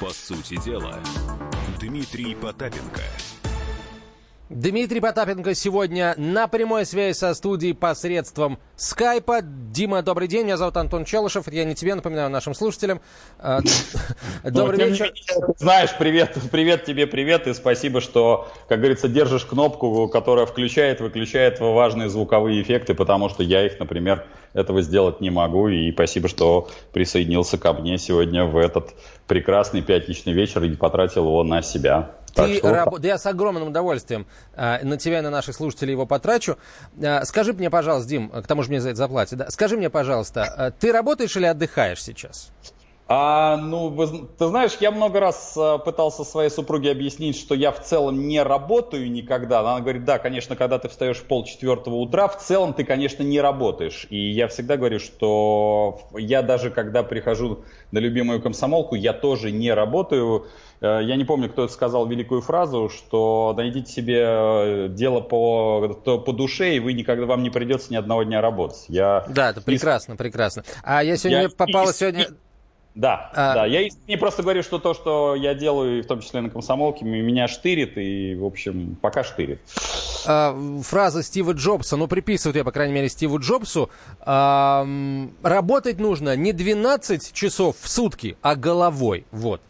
По сути дела, Дмитрий Потапенко – Дмитрий Потапенко сегодня на прямой связи со студией посредством скайпа. Дима, добрый день. Меня зовут Антон Челышев. Я не тебе напоминаю, нашим слушателям. А, добрый вечер. Знаешь, привет, привет тебе, привет. И спасибо, что, как говорится, держишь кнопку, которая включает, выключает важные звуковые эффекты, потому что я их, например, этого сделать не могу. И спасибо, что присоединился ко мне сегодня в этот прекрасный пятничный вечер и потратил его на себя. Ты что... раб... да я с огромным удовольствием э, на тебя и на наших слушателей его потрачу. Э, скажи мне, пожалуйста, Дим, к тому же мне за это заплатят, да? скажи мне, пожалуйста, э, ты работаешь или отдыхаешь сейчас? А, ну, вы, ты знаешь, я много раз а, пытался своей супруге объяснить, что я в целом не работаю никогда. Она говорит, да, конечно, когда ты встаешь в полчетвертого утра, в целом ты, конечно, не работаешь. И я всегда говорю, что я даже когда прихожу на любимую комсомолку, я тоже не работаю. Э, я не помню, кто это сказал великую фразу, что найдите себе э, дело по, по душе, и вы никогда вам не придется ни одного дня работать. Я да, это прекрасно, прекрасно. А я сегодня я попала из... сегодня... Да, а... да. Я не просто говорю, что то, что я делаю, в том числе на комсомолке, меня штырит, и, в общем, пока штырит. А, фраза Стива Джобса, ну, приписывают я, по крайней мере, Стиву Джобсу, а, работать нужно не 12 часов в сутки, а головой. Вот.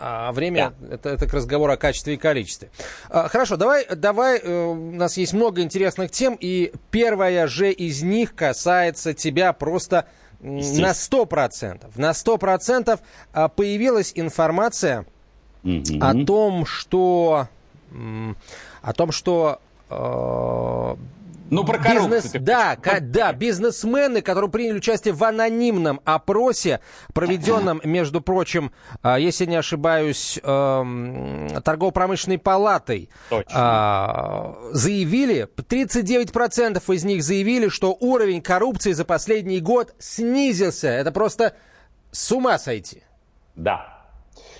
А время да. это, это к разговору о качестве и количестве. А, хорошо, давай, давай. Э, у нас есть много интересных тем, и первая же из них касается тебя просто на сто процентов. На сто процентов а, появилась информация mm о том, что о том, что э, ну, про коррупцию. Бизнес, да, к, да, бизнесмены, которые приняли участие в анонимном опросе, проведенном, между прочим, а, если не ошибаюсь, эм, торгово-промышленной палатой, Точно. заявили, 39% из них заявили, что уровень коррупции за последний год снизился. Это просто с ума сойти. Да,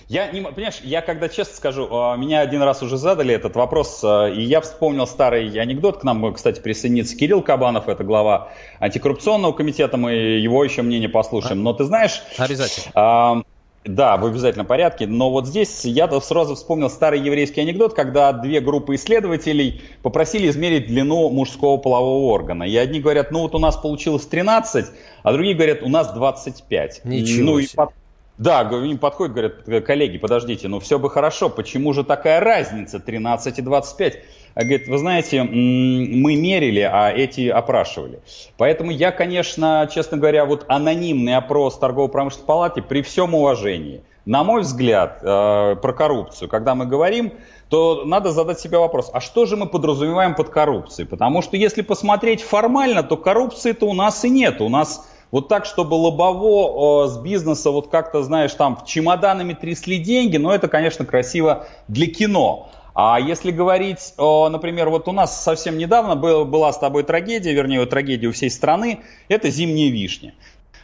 я не, понимаешь, я когда честно скажу, а, меня один раз уже задали этот вопрос, а, и я вспомнил старый анекдот. К нам, кстати, присоединится Кирилл Кабанов, это глава антикоррупционного комитета, мы его еще мнение послушаем. Но ты знаешь... Обязательно. А, да, в обязательном порядке. Но вот здесь я сразу вспомнил старый еврейский анекдот, когда две группы исследователей попросили измерить длину мужского полового органа. И одни говорят, ну вот у нас получилось 13, а другие говорят, у нас 25. Ничего ну, себе. И да, им подходят, говорят, коллеги, подождите, ну все бы хорошо, почему же такая разница 13 и 25? А говорит, вы знаете, мы мерили, а эти опрашивали. Поэтому я, конечно, честно говоря, вот анонимный опрос торгово-промышленной палаты при всем уважении, на мой взгляд, э, про коррупцию, когда мы говорим, то надо задать себе вопрос, а что же мы подразумеваем под коррупцией? Потому что если посмотреть формально, то коррупции-то у нас и нет. У нас вот так, чтобы лобово с бизнеса вот как-то, знаешь, там чемоданами трясли деньги, но это, конечно, красиво для кино. А если говорить, например, вот у нас совсем недавно был, была с тобой трагедия, вернее, трагедия у всей страны, это зимняя вишня.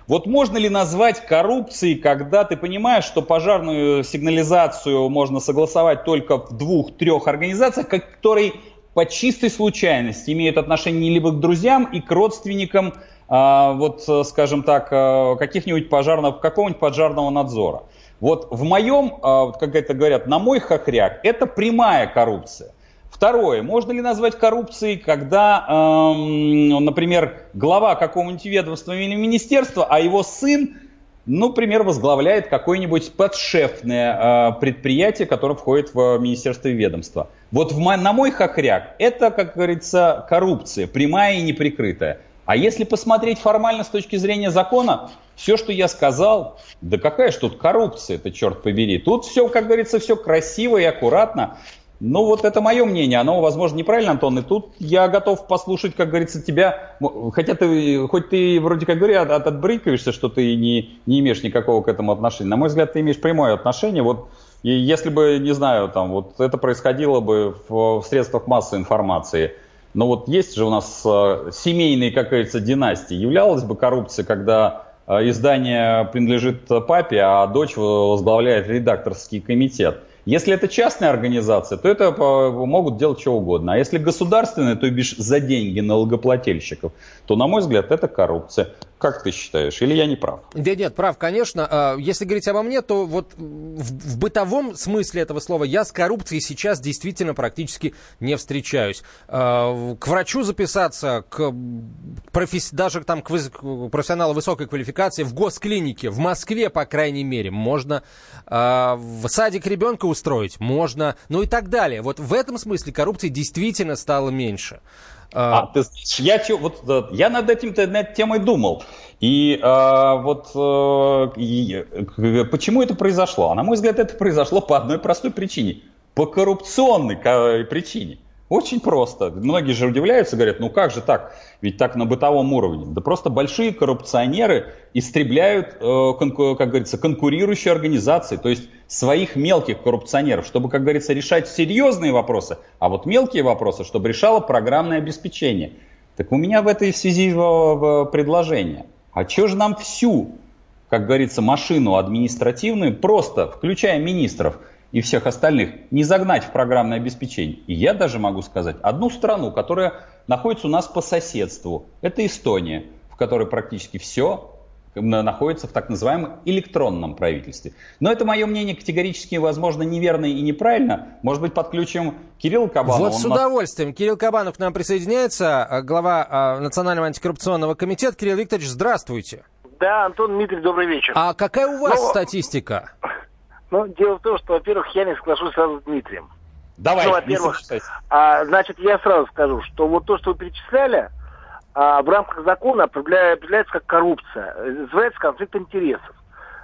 Вот можно ли назвать коррупцией, когда ты понимаешь, что пожарную сигнализацию можно согласовать только в двух-трех организациях, которые по чистой случайности имеют отношение либо к друзьям и к родственникам вот, э, скажем так, э, каких-нибудь пожарного, какого-нибудь пожарного надзора. Вот в моем, а, как это говорят, на мой хохряк, это прямая коррупция. Второе, можно ли назвать коррупцией, когда, эм, например, глава какого-нибудь ведомства или министерства, а его сын, ну, например, возглавляет какое-нибудь подшефное э, предприятие, которое входит в министерство и ведомство. Вот в, на мой хохряк это, как говорится, коррупция, прямая и неприкрытая. А если посмотреть формально с точки зрения закона, все, что я сказал, да какая же тут коррупция, это черт побери. Тут все, как говорится, все красиво и аккуратно. Ну, вот это мое мнение. Оно, возможно, неправильно, Антон. И тут я готов послушать, как говорится, тебя. Хотя ты, хоть ты вроде как говоря, от, отбрыкиваешься, что ты не, не имеешь никакого к этому отношения. На мой взгляд, ты имеешь прямое отношение. Вот и если бы, не знаю, там, вот это происходило бы в, в средствах массовой информации – но вот есть же у нас э, семейные, как говорится, династии. Являлась бы коррупция, когда э, издание принадлежит папе, а дочь возглавляет редакторский комитет. Если это частная организация, то это могут делать что угодно. А если государственная, то бишь за деньги налогоплательщиков, то, на мой взгляд, это коррупция. Как ты считаешь? Или я не прав? Да нет, прав, конечно. А, если говорить обо мне, то вот в, в бытовом смысле этого слова я с коррупцией сейчас действительно практически не встречаюсь. А, к врачу записаться, к професс... даже там к профессионалу высокой квалификации в госклинике, в Москве, по крайней мере, можно. А, в садик ребенка устроить можно. Ну и так далее. Вот в этом смысле коррупции действительно стало меньше. А, ты знаешь, я, вот, э, я над этим над темой думал. И а, вот а, и, почему это произошло? А на мой взгляд, это произошло по одной простой причине. По коррупционной причине. Очень просто. Многие же удивляются, говорят, ну как же так? Ведь так на бытовом уровне. Да просто большие коррупционеры истребляют, э, как говорится, конкурирующие организации, то есть своих мелких коррупционеров, чтобы, как говорится, решать серьезные вопросы, а вот мелкие вопросы, чтобы решало программное обеспечение. Так у меня в этой связи предложение. А чего же нам всю, как говорится, машину административную, просто, включая министров, и всех остальных не загнать в программное обеспечение. И я даже могу сказать, одну страну, которая находится у нас по соседству, это Эстония, в которой практически все находится в так называемом электронном правительстве. Но это мое мнение категорически, возможно, неверно и неправильно. Может быть, подключим Кирилл Кабанов. Вот с удовольствием. Кирилл Кабанов к нам присоединяется, а, глава а, Национального антикоррупционного комитета. Кирилл Викторович, здравствуйте. Да, Антон Дмитрий, добрый вечер. А какая у вас ну, статистика? Ну, дело в том, что, во-первых, я не соглашусь сразу с Дмитрием. Давай, ну, во-первых, а, значит, я сразу скажу, что вот то, что вы перечисляли, а, в рамках закона определяется как коррупция, называется конфликт интересов.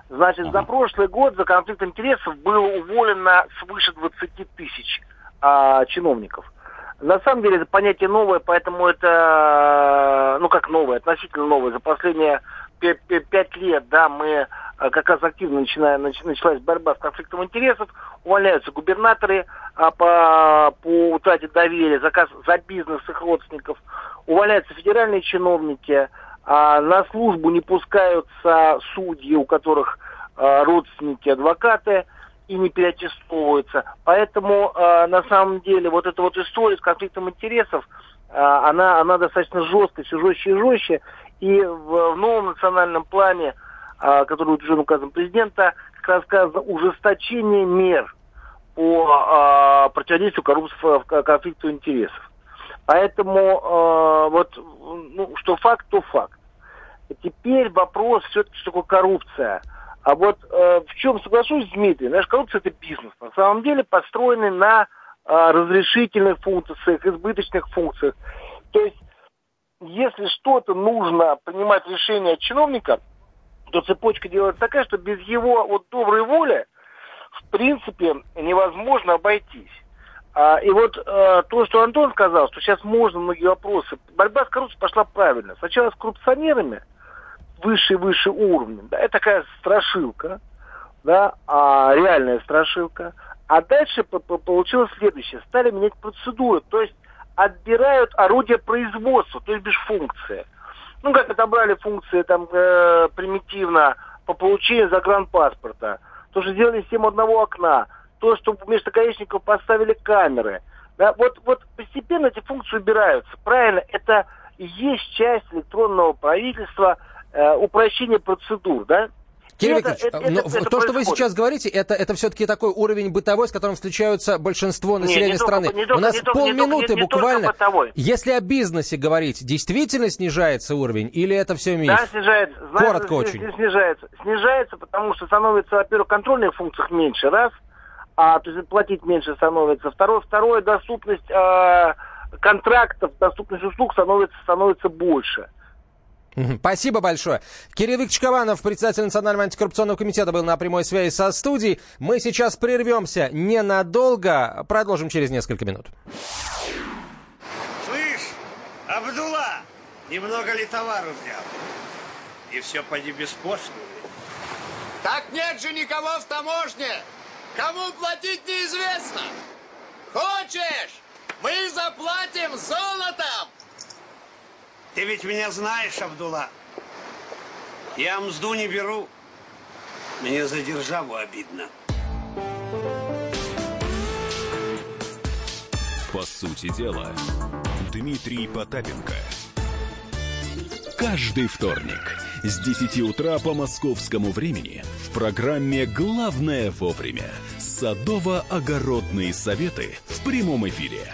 Значит, ага. за прошлый год за конфликт интересов было уволено свыше 20 тысяч а, чиновников. На самом деле это понятие новое, поэтому это, ну как новое, относительно новое. За последние пять лет, да, мы а, как раз активно начиная, началась борьба с конфликтом интересов, увольняются губернаторы а, по, по утрате доверия, заказ за бизнес их родственников, увольняются федеральные чиновники, а, на службу не пускаются судьи, у которых а, родственники адвокаты, и не переаттестовываются. Поэтому а, на самом деле вот эта вот история с конфликтом интересов, она, она достаточно жесткая, все жестче и жестче. И в, в новом национальном плане а, который утвержден указом президента, как раз сказано ужесточение мер по а, противодействию коррупции, конфликту интересов. Поэтому а, вот, ну, что факт, то факт. Теперь вопрос все-таки, что такое коррупция. А вот э, в чем соглашусь с Дмитрием, знаешь, коррупция это бизнес. На самом деле построенный на э, разрешительных функциях, избыточных функциях. То есть, если что-то нужно принимать решение чиновника, то цепочка делается такая, что без его вот доброй воли, в принципе, невозможно обойтись. А, и вот а, то, что Антон сказал, что сейчас можно многие вопросы. Борьба с коррупцией пошла правильно. Сначала с коррупционерами, выше и выше уровнем. Да, это такая страшилка, да, а, реальная страшилка. А дальше получилось следующее. Стали менять процедуры. То есть отбирают орудия производства, то есть без функции ну, как отобрали функции там э, примитивно по получению загранпаспорта, то, что сделали систему одного окна, то, что вместо гаишников поставили камеры. Да, вот, вот постепенно эти функции убираются. Правильно, это и есть часть электронного правительства, э, упрощение процедур, да? Кирилл это, Викторович, это, это, это то, что вы сейчас говорите, это, это все-таки такой уровень бытовой, с которым встречаются большинство населения не, не страны. Только, не только, У нас не полминуты не, не буквально. Если о бизнесе говорить, действительно снижается уровень или это все миф? Да, снижается. Знаете, Коротко очень. Снижается. Снижается, потому что становится, во-первых, контрольных функциях меньше, раз, а, то есть платить меньше становится. Второе, второе доступность э, контрактов, доступность услуг становится, становится больше. Спасибо большое. Кирилл Викторович Кованов, председатель Национального антикоррупционного комитета, был на прямой связи со студией. Мы сейчас прервемся ненадолго. Продолжим через несколько минут. Слышь, Абдулла, немного ли товару взял? И все поди беспошлино. Так нет же никого в таможне. Кому платить неизвестно. Хочешь? Мы заплатим золотом. Ты ведь меня знаешь, Абдулла. Я мзду не беру. Мне за державу обидно. По сути дела, Дмитрий Потапенко. Каждый вторник с 10 утра по московскому времени в программе «Главное вовремя» садово-огородные советы в прямом эфире.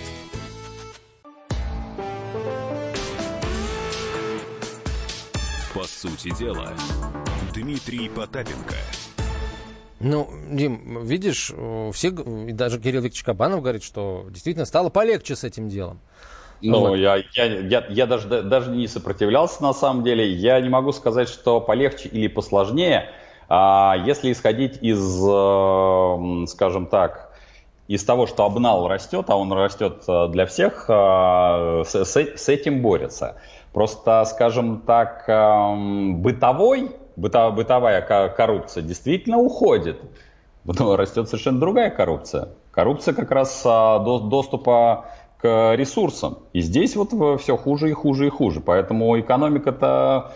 По сути дела, Дмитрий Потапенко. Ну, Дим, видишь, э, все, и даже Кирилл Викторович Кабанов говорит, что действительно стало полегче с этим делом. Ну, Вот. я, я, я, я даже, даже не сопротивлялся на самом деле. Я не могу сказать, что полегче или посложнее. А если исходить из, э, м, скажем так, из того, что обнал растет, а он растет э, для всех, э, с- с этим борется. Просто, скажем так, эм, бытовой, быто- бытовая ко- коррупция действительно уходит. Но растет совершенно другая коррупция. Коррупция как раз а, до- доступа к ресурсам. И здесь вот все хуже и хуже и хуже. Поэтому экономика-то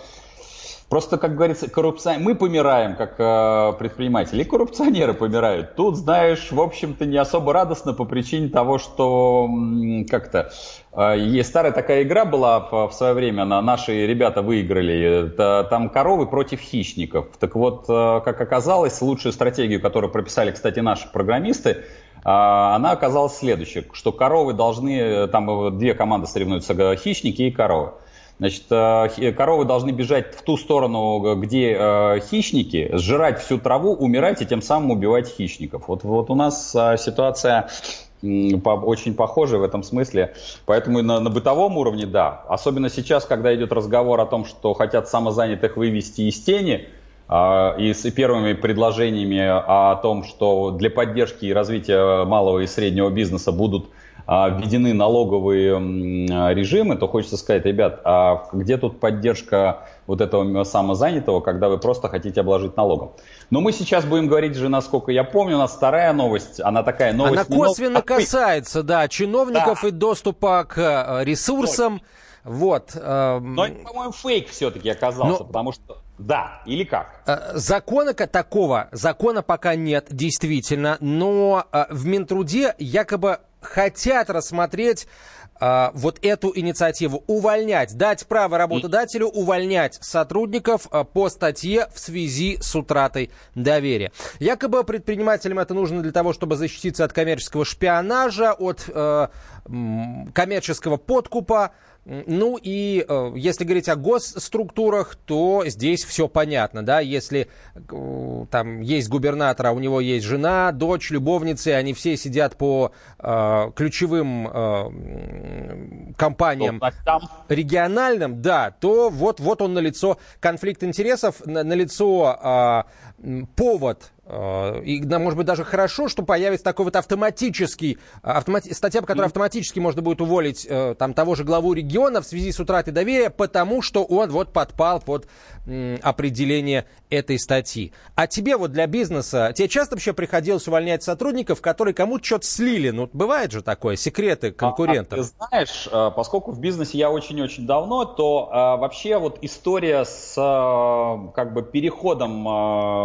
Просто, как говорится, коррупция... мы помираем как э, предприниматели, и коррупционеры помирают. Тут, знаешь, в общем-то, не особо радостно по причине того, что как-то... э, старая такая игра была в, в свое время, на, наши ребята выиграли. Это, там коровы против хищников. Так вот, э, как оказалось, лучшую стратегию, которую прописали, кстати, наши программисты, а, она оказалась следующей, что коровы должны, э, там э, две команды соревнуются, э, хищники и коровы. Значит, э, хи- коровы должны бежать в ту сторону, где э, хищники, сжирать всю траву, умирать и тем самым убивать хищников. Вот, вот у нас э, ситуация очень похожая в этом смысле. Поэтому на, на бытовом уровне, да. Особенно сейчас, когда идет разговор о том, что хотят самозанятых вывести из тени, а, и с первыми предложениями о том, что для поддержки и развития малого и среднего бизнеса будут введены налоговые м, режимы, то хочется сказать, ребят, а где тут поддержка вот этого самозанятого, когда вы просто хотите обложить налогом? Но мы сейчас будем говорить же, насколько я помню, у нас вторая новость, она такая новость... Она новость, косвенно а фейк. касается, да, чиновников Да. и доступа к э, ресурсам. Вот. эм, Но это, по-моему, фейк все-таки оказался, Но- потому что... Да, или как? Э, Закона такого, закона пока нет, действительно, но э, в Минтруде якобы хотят рассмотреть э, вот эту инициативу, увольнять, дать право работодателю увольнять сотрудников э, по статье в связи с утратой доверия. Якобы предпринимателям это нужно для того, чтобы защититься от коммерческого шпионажа, от э, коммерческого подкупа, Ну и э, если говорить о госструктурах, то здесь все понятно, да, если э, там есть губернатор, а у него есть жена, дочь, любовницы, они все сидят по э, ключевым э, компаниям региональным, да, то вот, вот он налицо конфликт интересов, на, налицо а, м, повод, а, и, может быть, даже хорошо, что появится такой вот автоматический, а, автомати- статья, по которой автоматически можно будет уволить э, там того же главу региона в связи с утратой доверия, потому что он вот подпал под определение этой статьи. А тебе вот для бизнеса, тебе часто вообще приходилось увольнять сотрудников, которые кому-то что-то слили? Ну, бывает же такое, секреты конкурентов. А, ты знаешь, а, поскольку в бизнесе я очень-очень давно, то а, вообще вот история с а, как бы переходом а, а,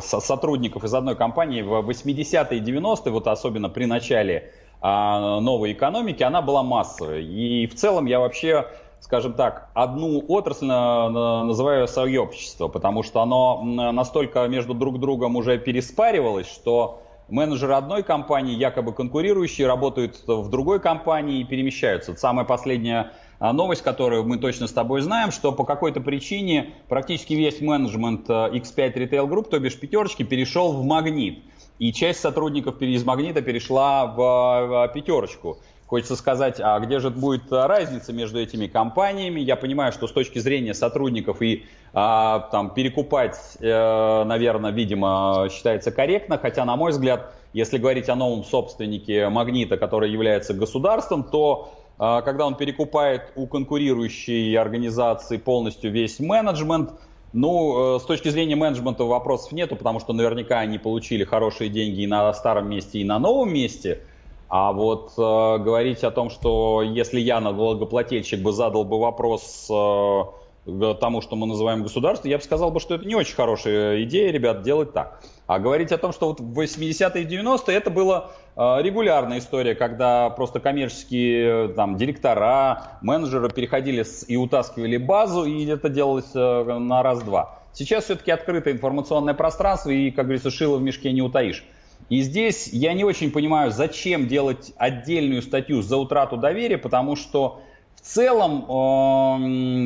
сотрудников из одной компании в 80-е и 90-е, вот особенно при начале а, новой экономики, она была массовой. И в целом я вообще скажем так, одну отрасль на- называю сообщество, потому что оно настолько между друг другом уже переспаривалось, что менеджеры одной компании, якобы конкурирующие, работают в другой компании и перемещаются. Последняя а, новость, которую мы точно с тобой знаем, что по какой-то причине практически весь менеджмент а, X5 Retail Group, то бишь пятерочки, перешел в Магнит. И часть сотрудников из Магнита перешла в, а, пятерочку. Хочется сказать, а где же будет а, разница между этими компаниями? Я понимаю, что с точки зрения сотрудников и а, там перекупать, э, наверное, видимо, считается корректно, хотя, на мой взгляд, если говорить о новом собственнике Магнита, который является государством, то а, когда он перекупает у конкурирующей организации полностью весь менеджмент. Ну, э, с точки зрения менеджмента вопросов нету, потому что наверняка они получили хорошие деньги и на старом месте, и на новом месте. А вот э, говорить о том, что если я, налогоплательщик, бы задал бы вопрос э, тому, что мы называем государством, я бы сказал, бы, что это не очень хорошая идея, ребят, делать так. А говорить о том, что вот в 80-е и 90-е это была э, регулярная история, когда просто коммерческие там, директора, менеджеры переходили с, и утаскивали базу, и это делалось э, на раз-два. Сейчас все-таки открытое информационное пространство, и, как говорится, шило в мешке не утаишь. И здесь я не очень понимаю, зачем делать отдельную статью за утрату доверия, потому что в целом,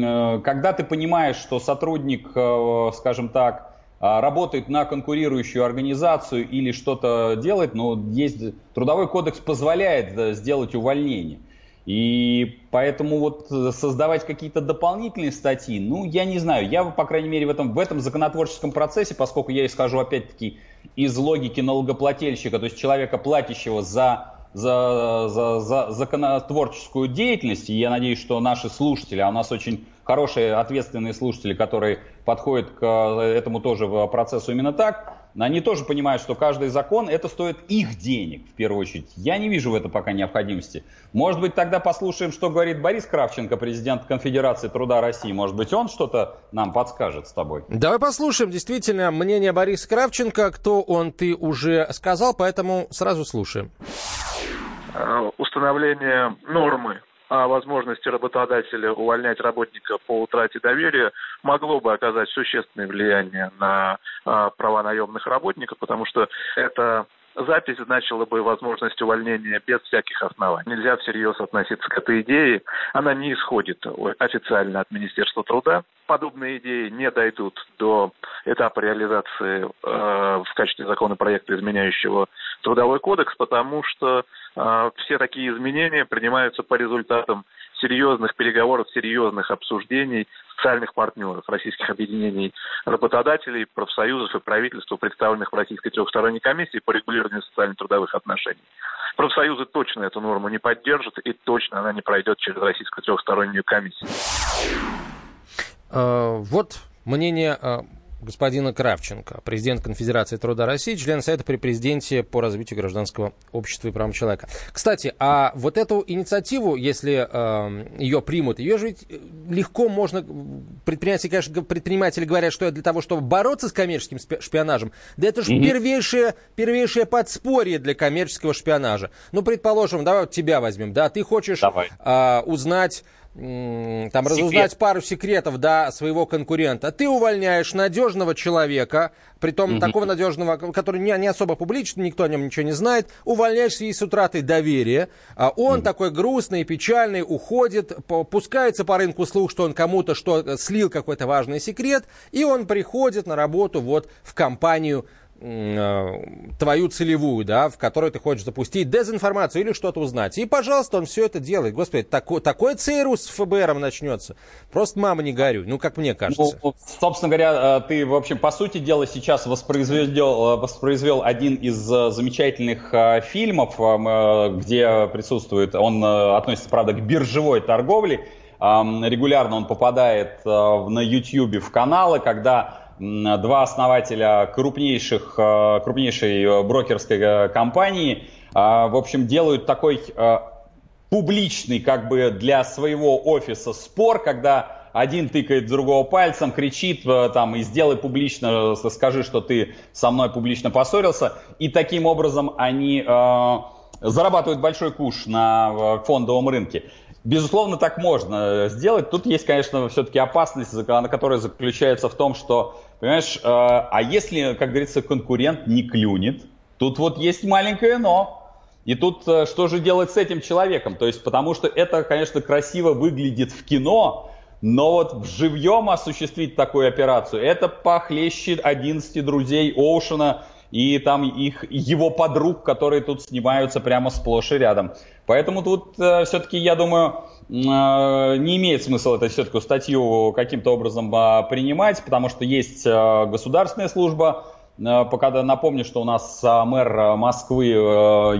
э, когда ты понимаешь, что сотрудник, э, скажем так, э, работает на конкурирующую организацию или что-то делает, но есть трудовой кодекс позволяет сделать увольнение. И поэтому вот создавать какие-то дополнительные статьи, ну, я не знаю. Я, по крайней мере, в этом, в этом законотворческом процессе, поскольку я исхожу, опять-таки, из логики налогоплательщика, то есть человека, платящего за за, за, за законотворческую деятельность, и я надеюсь, что наши слушатели, а у нас очень хорошие, ответственные слушатели, которые подходят к этому тоже в процессу именно так, они тоже понимают, что каждый закон, это стоит их денег, в первую очередь. Я не вижу в этом пока необходимости. Может быть, тогда послушаем, что говорит Борис Кравченко, президент Конфедерации труда России. Может быть, он что-то нам подскажет с тобой. Давай послушаем, действительно, мнение Бориса Кравченко. Кто он, ты уже сказал, поэтому сразу слушаем. Э, установление нормы о возможности работодателя увольнять работника по утрате доверия могло бы оказать существенное влияние на э, права наемных работников, потому что это запись значила бы возможность увольнения без всяких оснований. Нельзя всерьез относиться к этой идее. Она не исходит официально от Министерства труда. Подобные идеи не дойдут до этапа реализации э, в качестве законопроекта, изменяющего трудовой кодекс, потому что э, все такие изменения принимаются по результатам серьезных переговоров, серьезных обсуждений социальных партнеров, российских объединений работодателей, профсоюзов и правительства, представленных в Российской трехсторонней комиссии по регулированию социально-трудовых отношений. Профсоюзы точно эту норму не поддержат, и точно она не пройдет через Российскую трехстороннюю комиссию. А, вот мнение а, господина Кравченко, президент Конфедерации труда России, член Совета при президенте по развитию гражданского общества и прав человека. Кстати, а вот эту инициативу, если э, ее примут, ее же ведь легко можно... Предприниматели, конечно, предприниматели говорят, что это для того, чтобы бороться с коммерческим шпионажем. Да это же mm-hmm. первейшее, первейшее подспорье для коммерческого шпионажа. Ну, предположим, давай вот тебя возьмем, да, ты хочешь э, узнать там разузнать пару секретов да, своего конкурента. Ты увольняешь надежного человека, притом угу. такого надежного, который не, не особо публичный, никто о нем ничего не знает, увольняешь связи с утратой доверия. А он угу. такой грустный, печальный, уходит, пускается по рынку слух, что он кому-то что слил какой-то важный секрет, и он приходит на работу вот в компанию твою целевую, да, в которой ты хочешь запустить дезинформацию или что-то узнать. И, пожалуйста, он все это делает. Господи, такой, такой ЦРУ с ФБРом начнется. Просто мама не горюй, ну, как мне кажется. Ну, собственно говоря, э, ты, в общем, по сути дела, сейчас воспроизвел, э, воспроизвел один из замечательных фильмов, где присутствует, он относится, правда, к биржевой торговле. Регулярно он попадает на YouTube в каналы, когда два основателя крупнейших, э, крупнейшей э, брокерской э, компании, в общем, делают такой публичный как бы для своего офиса спор, когда один тыкает другого пальцем, кричит там и сделай публично, скажи, что ты со мной публично поссорился. И таким образом они э, зарабатывают большой куш на фондовом рынке. Безусловно, так можно сделать. Тут есть, конечно, все-таки опасность, которая заключается в том, что Понимаешь, э, а если, как говорится, конкурент не клюнет, тут вот есть маленькое но. И тут э, что же делать с этим человеком? То есть, потому что это, конечно, красиво выглядит в кино, но вот в живьем осуществить такую операцию, это похлеще 11 друзей Оушена и там их, его подруг, которые тут снимаются прямо сплошь и рядом. Поэтому тут э, все-таки, я думаю, э, не имеет смысла это все-таки статью каким-то образом э, принимать, потому что есть э, государственная служба. Э, пока напомню, что у нас э, мэр Москвы э,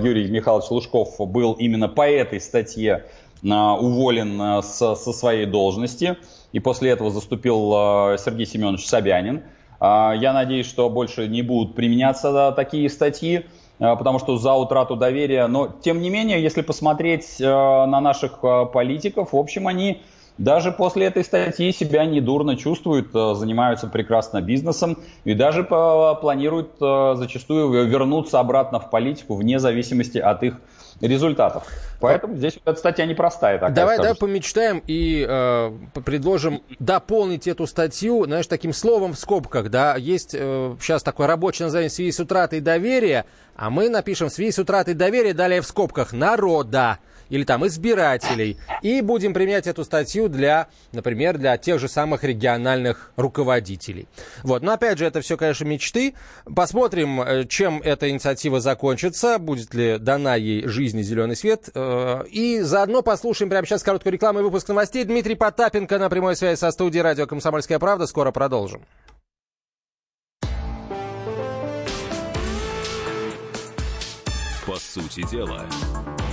Юрий Михайлович Лужков был именно по этой статье уволен со, со своей должности, и после этого заступил Сергей Семенович Собянин. Я надеюсь, что больше не будут применяться такие статьи, потому что за утрату доверия. Но, тем не менее, если посмотреть на наших политиков, в общем, они даже после этой статьи себя недурно чувствуют, занимаются прекрасно бизнесом и даже планируют зачастую вернуться обратно в политику вне зависимости от их результатов. Поэтому здесь эта статья непростая. Такая, давай, давай помечтаем и э, предложим дополнить эту статью, знаешь, таким словом в скобках, да, есть э, сейчас такое рабочее название в связи с утратой доверия, а мы напишем в связи с утратой доверия, далее в скобках народа или там избирателей. И будем применять эту статью для, например, для тех же самых региональных руководителей. Вот. Но опять же, это все, конечно, мечты. Посмотрим, э, чем эта инициатива закончится, будет ли дана ей жизни зеленый свет. Э, и заодно послушаем прямо сейчас короткую рекламу и выпуск новостей. Дмитрий Потапенко на прямой связи со студией радио «Комсомольская правда». Скоро продолжим. По сути дела,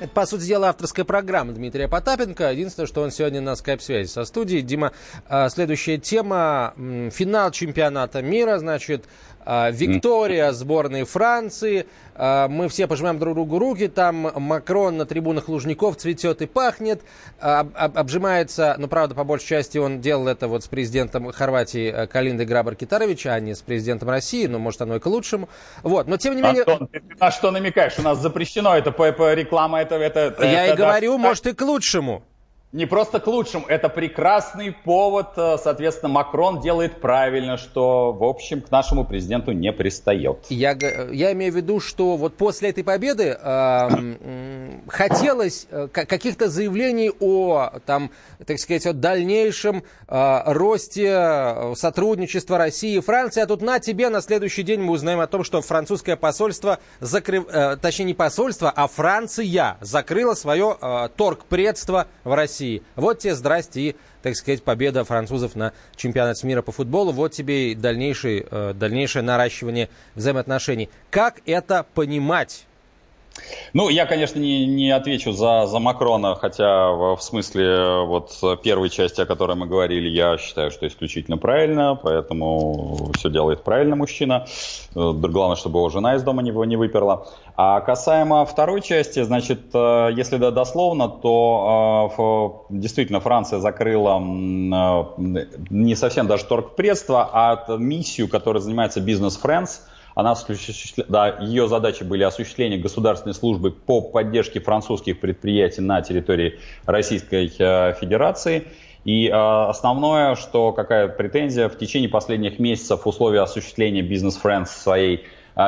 это, по сути дела, авторская программа Дмитрия Потапенко. Единственное, что он сегодня на скайп-связи со студией. Дима, а, следующая тема. Финал чемпионата мира, значит, Виктория сборной Франции. А, мы все пожимаем друг другу руки. Там Макрон на трибунах Лужников цветет и пахнет. Обжимается, ну, правда, по большей части он делал это вот с президентом Хорватии э, Калиндой Грабар-Китаровича, а не с президентом России. Но, может, оно и к лучшему. Вот, но тем не менее... Антон, ты на что намекаешь? У нас запрещено это реклама, это... это Я это, и говорю, да, может, и к лучшему не просто к лучшему, это прекрасный повод. Э, соответственно, Макрон делает правильно, что, в общем, к нашему президенту не пристает. Я, я имею в виду, что вот после этой победы э, хотелось каких-то заявлений о, там, так сказать, о дальнейшем э, росте э, сотрудничества России и Франции. А тут на тебе на следующий день мы узнаем о том, что французское посольство, закрыв, э, точнее не посольство, а Франция закрыла свое э, торгпредство в России. России. Вот тебе здрасте и, так сказать, победа французов на чемпионате мира по футболу. Вот тебе и дальнейший, э, дальнейшее наращивание взаимоотношений. Как это понимать? Ну, я, конечно, не, не отвечу за, за Макрона, хотя в смысле вот первой части, о которой мы говорили, я считаю, что исключительно правильно, поэтому все делает правильно мужчина. Э, главное, чтобы его жена из дома не, не выперла. А касаемо второй части, значит, э, если да, дословно, то э, действительно Франция закрыла не совсем даже торгпредство, а миссию, которая занимается Business Friends – она да, ее задачи были осуществление государственной службы по поддержке французских предприятий на территории Российской э, Федерации. И э, основное, что какая претензия, в течение последних месяцев условия осуществления бизнес Friends своей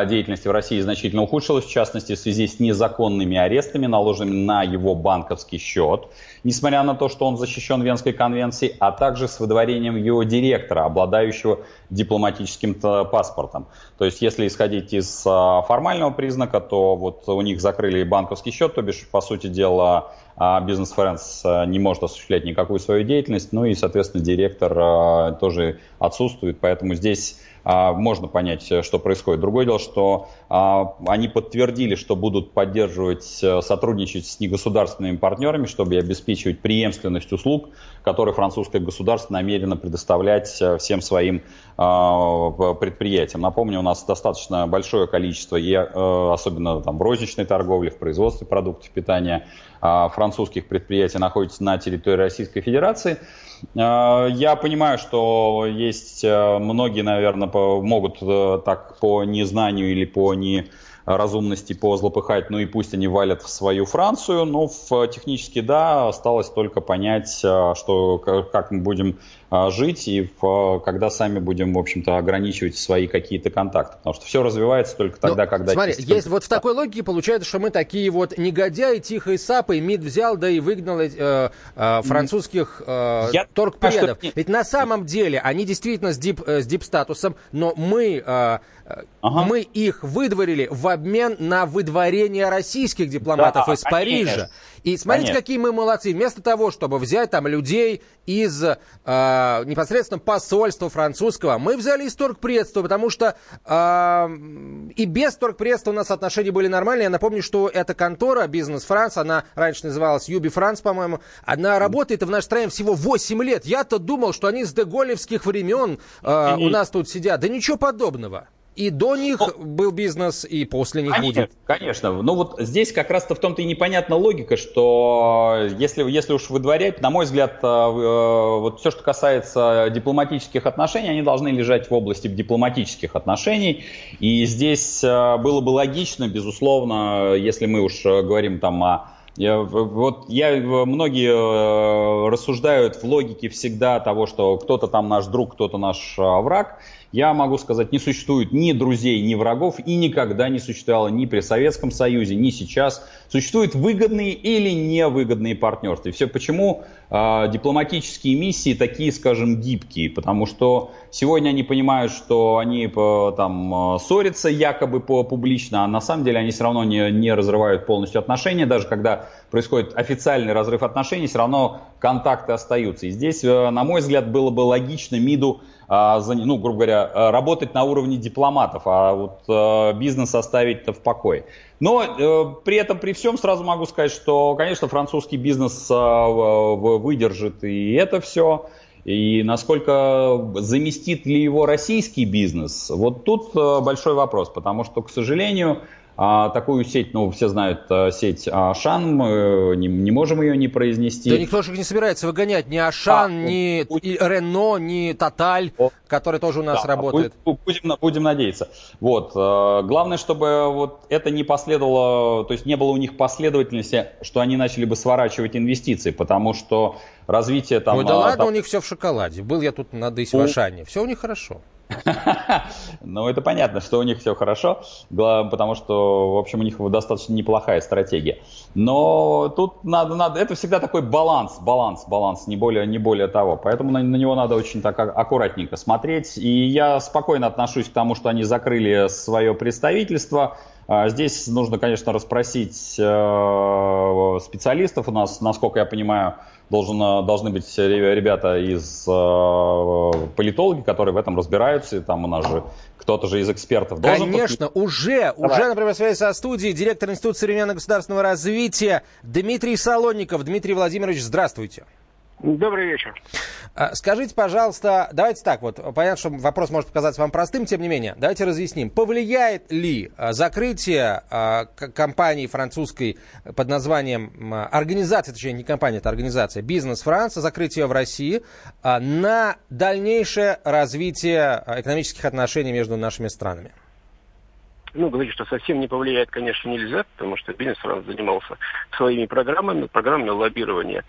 деятельности в России значительно ухудшилась, в частности, в связи с незаконными арестами, наложенными на его банковский счет, несмотря на то, что он защищен Венской конвенцией, а также с выдворением его директора, обладающего дипломатическим паспортом. То есть, если исходить из а, формального признака, то вот у них закрыли банковский счет, то бишь, по сути дела, а, бизнес Фрэнс не может осуществлять никакую свою деятельность, ну и, соответственно, директор тоже отсутствует, поэтому здесь а, можно понять, э, что происходит. Другое дело, что а, они подтвердили, что будут поддерживать, э, сотрудничать с негосударственными партнерами, чтобы обеспечивать преемственность услуг, которые французское государство намерено предоставлять э, всем своим а, предприятиям. Напомню, у нас достаточно большое количество, особенно там, в розничной торговле, в производстве продуктов питания, французских предприятий находится на территории Российской Федерации. Э, я понимаю, что есть э, многие, наверное, могут э, так по незнанию или по не разумности позлопыхать, ну и пусть они валят в свою Францию, но в, технически, да, осталось только понять, а, что, как мы будем жить и в, когда сами будем, в общем-то, ограничивать свои какие-то контакты. Потому что все развивается только ну, тогда, Но, когда... Смотри, есть, есть вот в такой логике получается, что мы такие вот негодяи, тихой сапой, МИД взял, да и выгнал э, э, французских э, Я торгпредов. Что... Ведь на самом деле они действительно с дип, э, с дип-статусом, но мы... Э, Ага. Мы их выдворили в обмен на выдворение российских дипломатов да, из конечно. Парижа. И смотрите, конечно. какие мы молодцы. Вместо того, чтобы взять там людей из э, непосредственно посольства французского, мы взяли из торгпредства, потому что э, и без торгпредства у нас отношения были нормальные. Я напомню, что эта контора, Бизнес Франс, она раньше называлась Юби Франс, по-моему, она работает в нашей стране всего 8 лет. Я-то думал, что они с деголевских времен э, у нас тут сидят. Да ничего подобного. И до них ну, был бизнес, и после них конечно, будет. Конечно. Ну вот здесь как раз-то в том-то и непонятна логика, что если, если уж выдворять, на мой взгляд, э, э, вот все, что касается дипломатических отношений, они должны лежать в области дипломатических отношений. И здесь э, было бы логично, безусловно, если мы уж говорим там о я, вот я, многие рассуждают в логике всегда того, что кто-то там наш друг, кто-то наш враг я могу сказать, не существует ни друзей, ни врагов, и никогда не существовало ни при Советском Союзе, ни сейчас. Существуют выгодные или невыгодные партнерства. И все почему э, дипломатические миссии такие, скажем, гибкие, потому что сегодня они понимают, что они по, там ссорятся якобы по публично, а на самом деле они все равно не, не разрывают полностью отношения, даже когда происходит официальный разрыв отношений, все равно контакты остаются. И здесь, э, на мой взгляд, было бы логично МИДу а, ну, грубо говоря, а, работать на уровне дипломатов, а вот а, бизнес оставить-то в покое. Но э, при этом, при всем, сразу могу сказать, что, конечно, французский бизнес выдержит и это все. И насколько заместит ли его российский бизнес, вот тут э, большой вопрос, потому что, к сожалению, а, такую сеть, ну, все знают а, сеть Ашан, мы не, не можем ее не произнести. Да никто же не собирается выгонять ни Ашан, а, ни будь... Рено, ни Тоталь, который тоже у нас да, работает. Будем, будем надеяться. Вот. А, главное, чтобы вот это не последовало, то есть не было у них последовательности, что они начали бы сворачивать инвестиции, потому что развитие там... Ой, да а, ладно, там... у них все в шоколаде. Был я тут на Дысь в Ашане. Все у них хорошо. Ну, это понятно, что у них все хорошо, потому что, в общем, у них достаточно неплохая стратегия. Но тут надо, надо, это всегда такой баланс, баланс, баланс, не более, не более того. Поэтому на, на него надо очень так аккуратненько смотреть. И я спокойно отношусь к тому, что они закрыли свое представительство. А здесь нужно, конечно, расспросить э, специалистов. У нас, насколько я понимаю, должен, должны быть ребята из э, политологи, которые в этом разбираются, и там у нас же кто-то же из экспертов должен... Конечно, быть... уже, Давай. уже, например, связи со студией директор Института современного государственного развития Дмитрий Солонников. Дмитрий Владимирович, здравствуйте. Добрый вечер. А, скажите, пожалуйста, давайте так вот, понятно, что вопрос может показаться вам простым, тем не менее, давайте разъясним. Повлияет ли а, закрытие а, компании французской под названием, организация, точнее не компания, это организация, Бизнес Франция, закрытие в России, на дальнейшее развитие экономических отношений между нашими странами? Ну, говорить, что совсем не повлияет, конечно, нельзя, потому что бизнес Франц занимался своими программами, программами лоббирования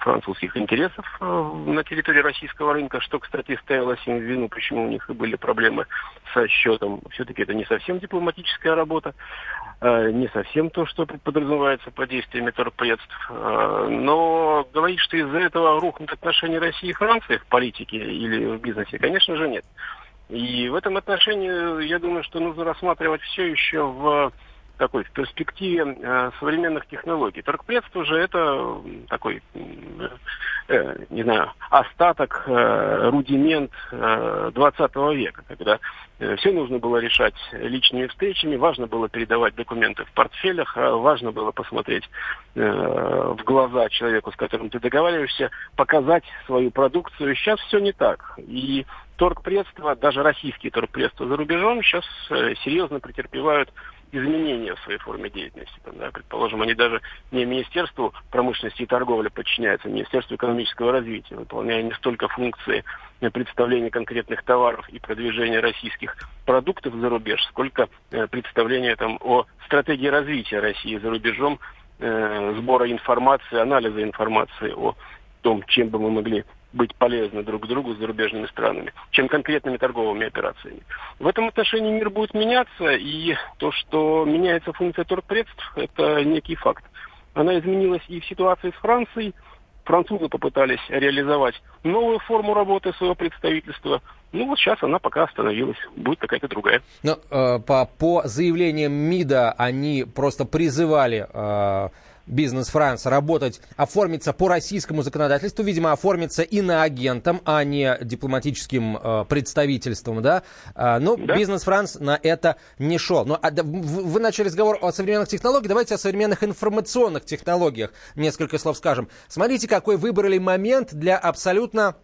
французских интересов э, на территории российского рынка, что, кстати, ставилось им в вину, почему у них и были проблемы со счетом. Все-таки это не совсем дипломатическая работа, э, не совсем то, что подразумевается под действиями торпедств. Но говорить, что из-за этого рухнут отношения России и Франции в политике или в бизнесе, конечно же, нет. И в этом отношении, я думаю, что нужно рассматривать все еще в такой в перспективе э, современных технологий. Торгпредство же это такой, э, не знаю, остаток, э, рудимент э, 20 века, когда э, все нужно было решать личными встречами, важно было передавать документы в портфелях, э, важно было посмотреть э, в глаза человеку, с которым ты договариваешься, показать свою продукцию. Сейчас все не так. И торгпредства, даже российские торгпредства за рубежом сейчас э, серьезно претерпевают изменения в своей форме деятельности. Там, да, предположим, они даже не Министерству промышленности и торговли подчиняются, а Министерству экономического развития, выполняя не столько функции представления конкретных товаров и продвижения российских продуктов за рубеж, сколько э, представления там, о стратегии развития России за рубежом, э, сбора информации, анализа информации о том, чем бы мы могли быть полезны друг другу с зарубежными странами, чем конкретными торговыми операциями. В этом отношении мир будет меняться, и то, что меняется функция торгпредств, это некий факт. Она изменилась и в ситуации с Францией. Французы попытались реализовать новую форму работы своего представительства. Ну вот сейчас она пока остановилась. Будет какая-то другая. Но э, по, по заявлениям МИДа они просто призывали э, Бизнес Франс работать, оформиться по российскому законодательству, видимо, оформиться иноагентом, а не дипломатическим э, представительством, да. А, но да? Бизнес Франс на это не шел. Но а, вы начали разговор о современных технологиях, давайте о современных информационных технологиях несколько слов скажем. Смотрите, какой выбрали момент для абсолютно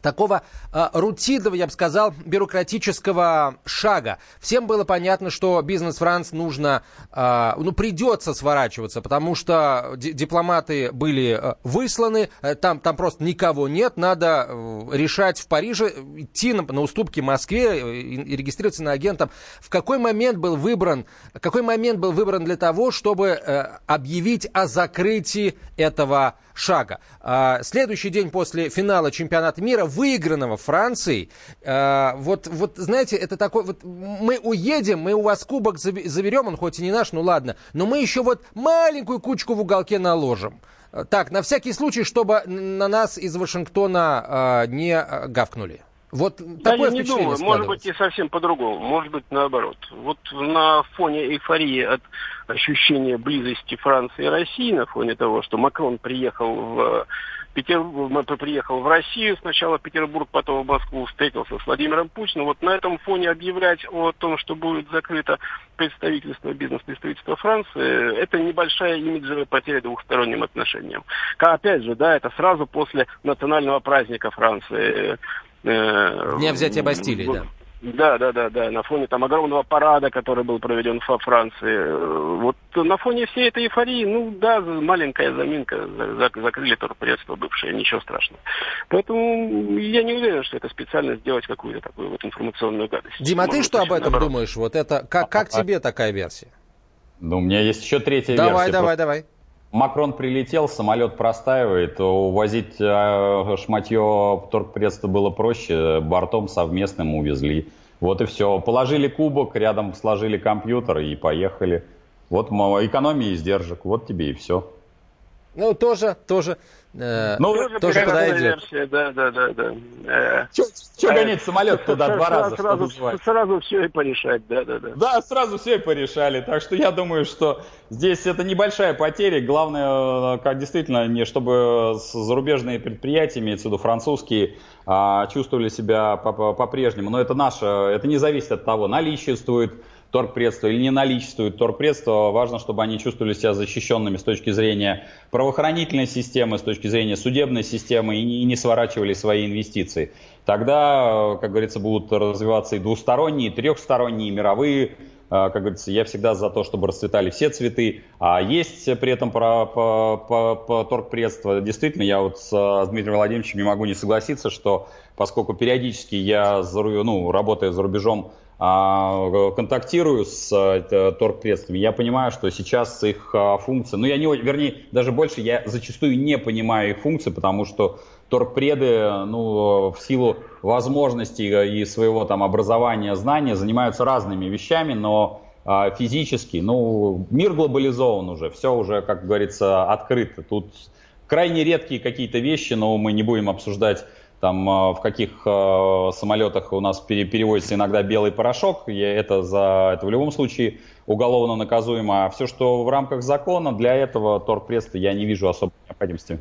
такого э, рутинного, я бы сказал, бюрократического шага. Всем было понятно, что бизнес Франс нужно, э, ну, придется сворачиваться, потому что дипломаты были э, высланы, э, там, там просто никого нет, надо э, решать в Париже, идти на, на уступки Москве э, и регистрироваться на агентом. В какой момент был выбран, какой момент был выбран для того, чтобы э, объявить о закрытии этого шага? Э, следующий день после финала чемпионата мира выигранного Францией. Э, вот, вот, знаете, это такой, вот мы уедем, мы у вас кубок заберем, он хоть и не наш, ну ладно, но мы еще вот маленькую кучку в уголке наложим. Так, на всякий случай, чтобы на нас из Вашингтона не гавкнули. Вот да, такое я не думаю, может быть и совсем по-другому, может быть наоборот. Вот на фоне эйфории от ощущения близости Франции и России, на фоне того, что Макрон приехал в Петер... приехал в Россию, сначала в Петербург, потом в Москву, встретился с Владимиром Путиным. Вот на этом фоне объявлять о том, что будет закрыто представительство, бизнес-представительство Франции, это небольшая имиджевая потеря двухсторонним отношениям. Опять же, да, это сразу после национального праздника Франции. Э, Дня взятия Бастилии, да. Да, да, да, да. На фоне там огромного парада, который был проведен во Франции. Э, вот на фоне всей этой эйфории, ну да, маленькая заминка, закрыли торпредство бывшее, ничего страшного. Поэтому я не уверен, что это специально сделать какую-то такую вот информационную гадость. Дима, а ты что об этом наоборот. думаешь? Вот это как, как а, тебе такая версия? Ну, у меня есть еще третья давай, версия. Давай, давай, давай. Макрон прилетел, самолет простаивает, увозить э, шматье торгпредства было проще, бортом совместным увезли. Вот и все. Положили кубок, рядом сложили компьютер и поехали. Вот экономия издержек, вот тебе и все. Ну, тоже, тоже Э, ну, тоже, тоже подойдет. Версия, да, да, да, да. Э, Че гонять самолет туда два раза? Сразу, сразу все и порешать, да, да, да. Да, сразу все и порешали. Так что я думаю, что здесь это небольшая потеря. Главное, э, как действительно, не чтобы зарубежные предприятия, имеется в виду французские, а, чувствовали себя по-прежнему. Но это наше, это не зависит от того, наличествует торгпредства или не наличествует торгпредства, важно, чтобы они чувствовали себя защищенными с точки зрения правоохранительной системы, с точки зрения судебной системы и не, сворачивали свои инвестиции. Тогда, как говорится, будут развиваться и двусторонние, и трехсторонние, и мировые как говорится, я всегда за то, чтобы расцветали все цветы, а есть при этом про, по, по, по торгпредство. Действительно, я вот с Дмитрием Владимировичем не могу не согласиться, что поскольку периодически я, ну, работая за рубежом, контактирую с э, торгпредствами, я понимаю, что сейчас их а, функции, ну я не, вернее, даже больше, я зачастую не понимаю их функции, потому что торгпреды, ну, в силу возможностей и своего там образования, знания занимаются разными вещами, но а, физически, ну, мир глобализован уже, все уже, как говорится, открыто. Тут крайне редкие какие-то вещи, но мы не будем обсуждать там а, в каких э, самолетах у нас пере, перевозится иногда белый порошок, это, за, это в любом случае уголовно наказуемо. А все, что в рамках закона, для этого торгпредства я не вижу особой необходимости.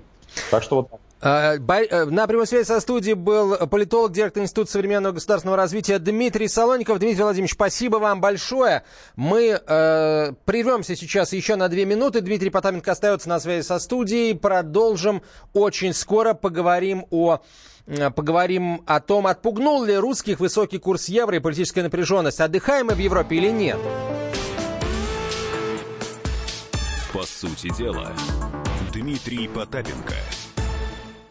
Так что вот а, на прямой связи со студией был политолог, директор Института современного государственного развития Дмитрий Солоников. Дмитрий Владимирович, спасибо вам большое. Мы э, прервемся сейчас еще на две минуты. Дмитрий Потаменко остается на связи со студией. Продолжим очень скоро. Поговорим о Э, поговорим о том, отпугнул ли русских высокий курс евро и политическая напряженность. Отдыхаем мы в Европе или нет? По сути дела, Дмитрий Потапенко.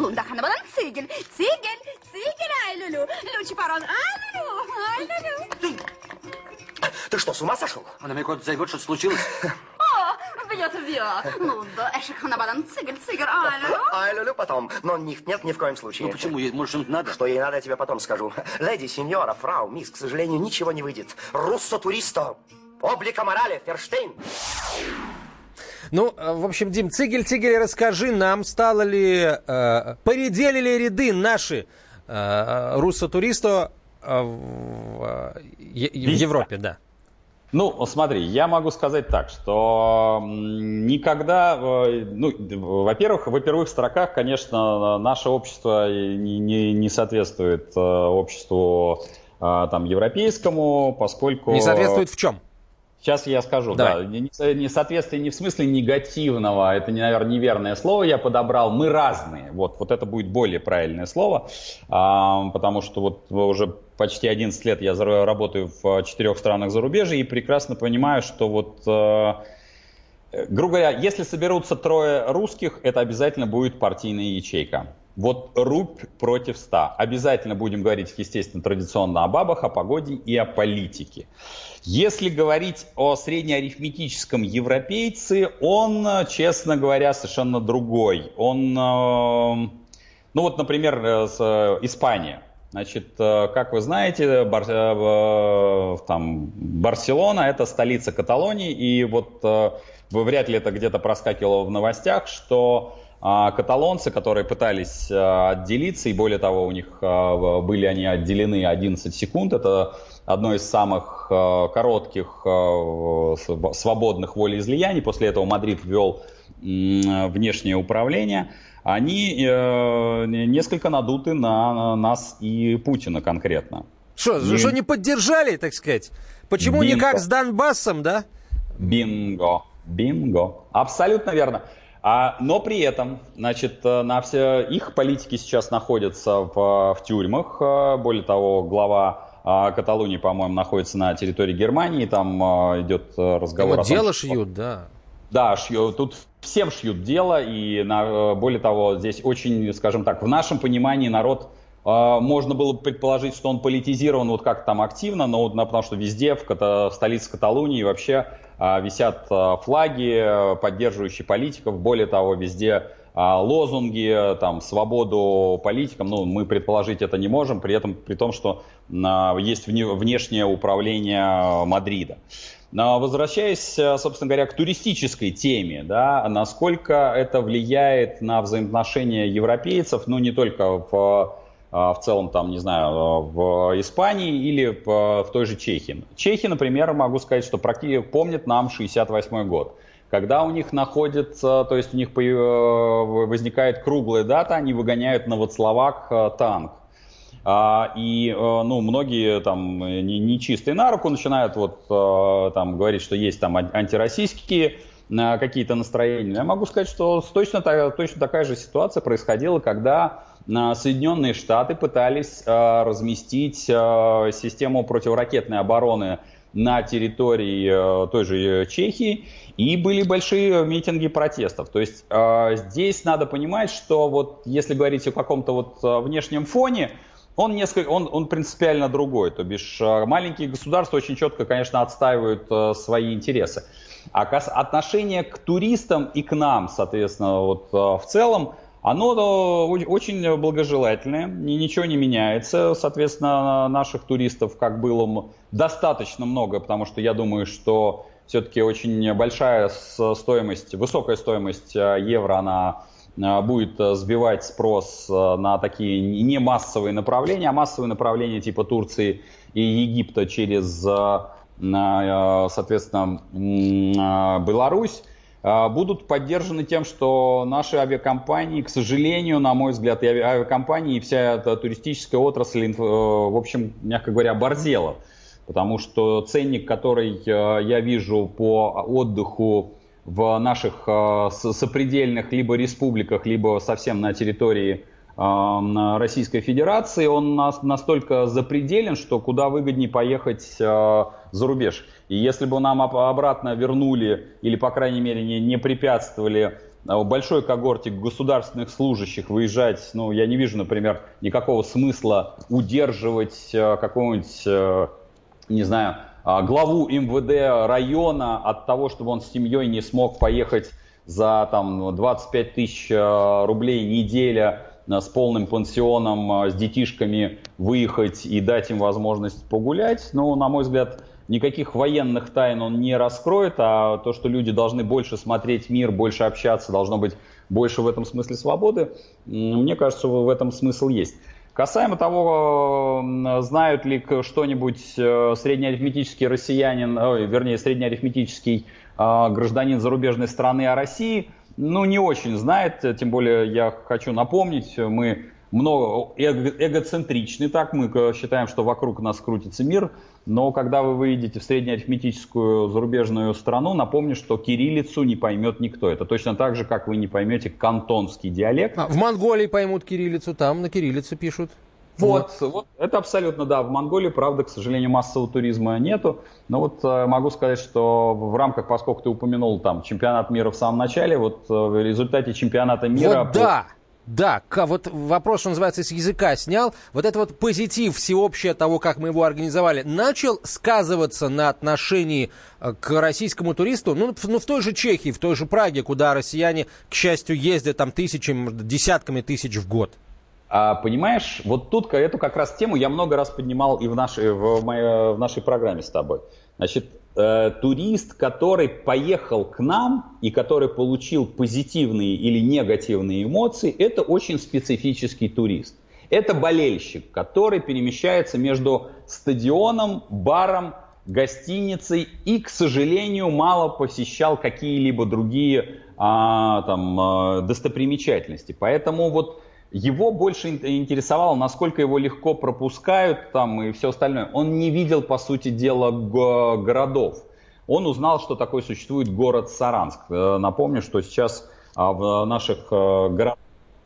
Лунда Ханабалан Цигель, Цигель, Цигель, ай, Лулю, Лючи Парон, ай, Лулю, ай, Лулю. Ты что, с ума сошел? Она мне куда-то зовет, что случилось? О, бьет, бьет. Лунда, Эшек Ханабалан Цигель, Цигель, ай, Лулю. Ай, Лулю потом. Но них нет ни в коем случае. Ну почему? Ей, Может, что-нибудь надо? Что ей надо, я тебе потом скажу. Леди, сеньора, фрау, мисс, к сожалению, ничего не выйдет. Руссо туристо. Облика морали, Ферштейн. Ну, э, в общем, Дим, Цигель, Цигель, расскажи нам, стало ли, э, поредели ли ряды наши э, руссо-туристо э, в, э, в Европе, да. Ну, смотри, я могу сказать так, что никогда, э, ну, во-первых, во первых строках, конечно, наше общество не, не- не соответствует обществу там европейскому, поскольку... Не соответствует в чем? Сейчас я скажу, Давай. да. Не- не- Несоответствие не в смысле негативного, это, наверное, неверное слово я подобрал. Мы разные. Вот, вот это будет более правильное слово, а, потому что вот уже почти 11 лет я работаю в четырех странах зарубежья и прекрасно понимаю, что вот Э, Грубо говоря, если соберутся трое русских, это обязательно будет партийная ячейка. Вот рубь против ста. Обязательно будем говорить, естественно, традиционно о бабах, о погоде и о политике. Если говорить о среднеарифметическом европейце, он, честно говоря, совершенно другой. Он, э, ну вот, например, э, э, Испания. Значит, как вы знаете, Бар- там, Барселона это столица Каталонии, и вот вы- вряд ли это где-то проскакивало в новостях, что а, каталонцы, которые пытались а, отделиться, и более того, у них в- были они отделены 11 секунд, это одно из самых а, коротких св- свободных волеизлияний. После этого Мадрид ввел внешнее управление. Они э, несколько надуты на на нас и Путина конкретно. Что, Не- что не поддержали, так сказать? Почему не Бинго. как с Донбассом, да? Бинго, бинго. Абсолютно верно. А, но при этом, значит, э, на все их политики сейчас находятся в, в тюрьмах. Э, Более того, глава а, Каталонии, по-моему, находится на территории Германии. Там а, идет э, разговор Ему о том, дело что- шьют, да. Да, шью- тут всем шьют дело, и на- э, более того, здесь очень, скажем так, в нашем понимании народ э, можно было бы предположить, что он политизирован вот как там активно, но вот, потому что везде, в, в столице Каталонии вообще э, висят э, флаги, поддерживающие политиков, более того, везде лозунги, там, свободу политикам, ну, мы предположить это не можем, при этом, при том, что есть вне- внешнее управление Мадрида. Но возвращаясь, собственно говоря, к туристической теме, да, насколько это влияет на взаимоотношения европейцев, ну не только в, в целом, там, не знаю, э, в Испании или в, в той же Чехии. Чехи, например, могу сказать, что помнят нам 68 год. Когда у них находится, то есть у них э, возникает круглая дата, они выгоняют на Вацлавак э, танк. А, и э, ну, многие там не, нечистые на руку начинают вот там говорить, что есть там ан- антироссийские какие-то настроения. Я могу сказать, что точно, точно такая же ситуация происходила, когда Соединенные Штаты пытались э, разместить э, систему противоракетной обороны на территории э, той же Чехии, и были большие митинги протестов. То есть здесь надо понимать, что вот если говорить о каком-то вот внешнем фоне, он, несколько, он, он принципиально другой. То бишь маленькие государства очень четко, конечно, отстаивают свои интересы. А отношение к туристам и к нам, соответственно, вот в целом, оно очень благожелательное, ни- ничего не меняется. Соответственно, наших туристов, как было достаточно много, потому что я думаю, что все-таки очень большая стоимость, высокая стоимость э, евро, она э, будет э, сбивать спрос на такие не массовые направления, а массовые направления типа Турции и Египта через, соответственно, Беларусь. Будут поддержаны тем, что наши авиакомпании, к сожалению, на мой взгляд, и авиакомпании, и вся эта туристическая отрасль, в общем, мягко говоря, борзела. Потому что ценник, который я вижу по отдыху в наших сопредельных либо республиках, либо совсем на территории Российской Федерации, он настолько запределен, что куда выгоднее поехать за рубеж. И если бы нам обратно вернули, или, по крайней мере, не, препятствовали большой когорте государственных служащих выезжать, ну, я не вижу, например, никакого смысла удерживать какого-нибудь, не знаю, главу МВД района от того, чтобы он с семьей не смог поехать за там, 25 тысяч рублей неделя с полным пансионом, с детишками выехать и дать им возможность погулять. Но, на мой взгляд, никаких военных тайн он не раскроет, а то, что люди должны больше смотреть мир, больше общаться, должно быть больше в этом смысле свободы, мне кажется, в этом смысл есть. Касаемо того, знают ли что-нибудь э, среднеарифметический россиянин, ой, вернее, среднеарифметический э, гражданин зарубежной страны о России – ну, не очень знает, тем более я хочу напомнить, мы много эго, эгоцентричны так, мы считаем, что вокруг нас крутится мир, но когда вы выйдете в среднеарифметическую зарубежную страну, напомню, что кириллицу не поймет никто. Это точно так же, как вы не поймете кантонский диалект. А, в Монголии поймут кириллицу, там на кириллице пишут. Вот, вот, вот, это абсолютно, да, в Монголии, правда, к сожалению, массового туризма нету, но вот э, могу сказать, что в рамках, поскольку ты упомянул там чемпионат мира в самом начале, вот э, в результате чемпионата мира... Вот да! Да, вот вопрос, что называется, с языка снял. Вот это вот позитив всеобщий того, как мы его организовали, начал сказываться на отношении э, к российскому туристу. Ну, ну, в той же Чехии, в той же Праге, куда россияне, к счастью, ездят там тысячами, десятками тысяч в год. А, понимаешь, вот тут эту как раз тему я много раз поднимал и в нашей, в моей, в нашей программе с тобой. Значит, э, турист, который поехал к нам и который получил позитивные или негативные эмоции, это очень специфический турист. Это болельщик, который перемещается между стадионом, баром, гостиницей и, к сожалению, мало посещал какие-либо другие а, там, а, достопримечательности. Поэтому вот его больше интересовало, насколько его легко пропускают там и все остальное. Он не видел, по сути дела, городов. Он узнал, что такое существует город Саранск. Э, напомню, что сейчас а, в наших э, городах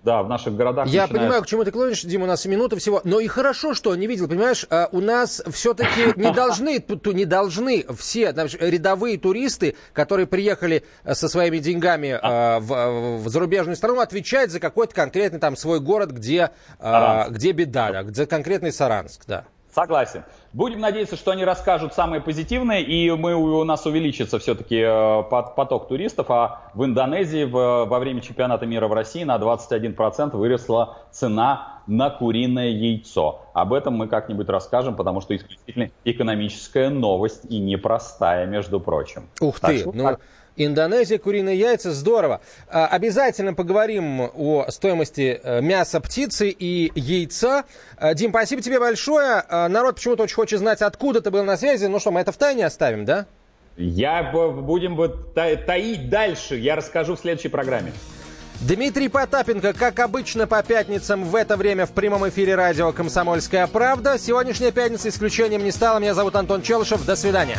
да, в наших городах. Я начинают... понимаю, к чему ты клонишь, Дима, у нас минута всего. Но и хорошо, что не видел, понимаешь, а у нас все-таки не должны, не должны все рядовые туристы, которые приехали э, со своими деньгами а. в, в зарубежную страну, отвечать за какой-то конкретный там свой город, где, где беда, да, за конкретный Саранск, да. Согласен. Будем надеяться, что они расскажут самое позитивное, и мы, у нас увеличится все-таки э, поток туристов, а в Индонезии в, во время чемпионата мира в России на 21% выросла цена на куриное яйцо. Об этом мы как-нибудь расскажем, потому что исключительно экономическая новость и непростая, между прочим. Ух так ты! Что, ну... Так... Индонезия, куриные яйца, здорово. А, обязательно поговорим о стоимости э, мяса птицы и яйца. А, Дим, спасибо тебе большое. А, народ почему-то очень хочет знать, откуда ты был на связи. Ну что, мы это в тайне оставим, да? Я будем таить дальше. Я расскажу в следующей программе. Дмитрий Потапенко, как обычно по пятницам в это время в прямом эфире радио «Комсомольская правда». Сегодняшняя пятница исключением не стала. Меня зовут Антон Челышев. До свидания.